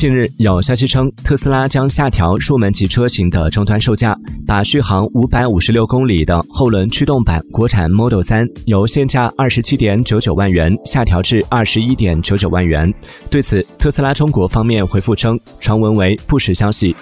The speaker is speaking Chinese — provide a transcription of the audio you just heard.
近日有消息称，特斯拉将下调入门级车型的终端售价，把续航五百五十六公里的后轮驱动版国产 Model 3由现价二十七点九九万元下调至二十一点九九万元。对此，特斯拉中国方面回复称，传闻为不实消息。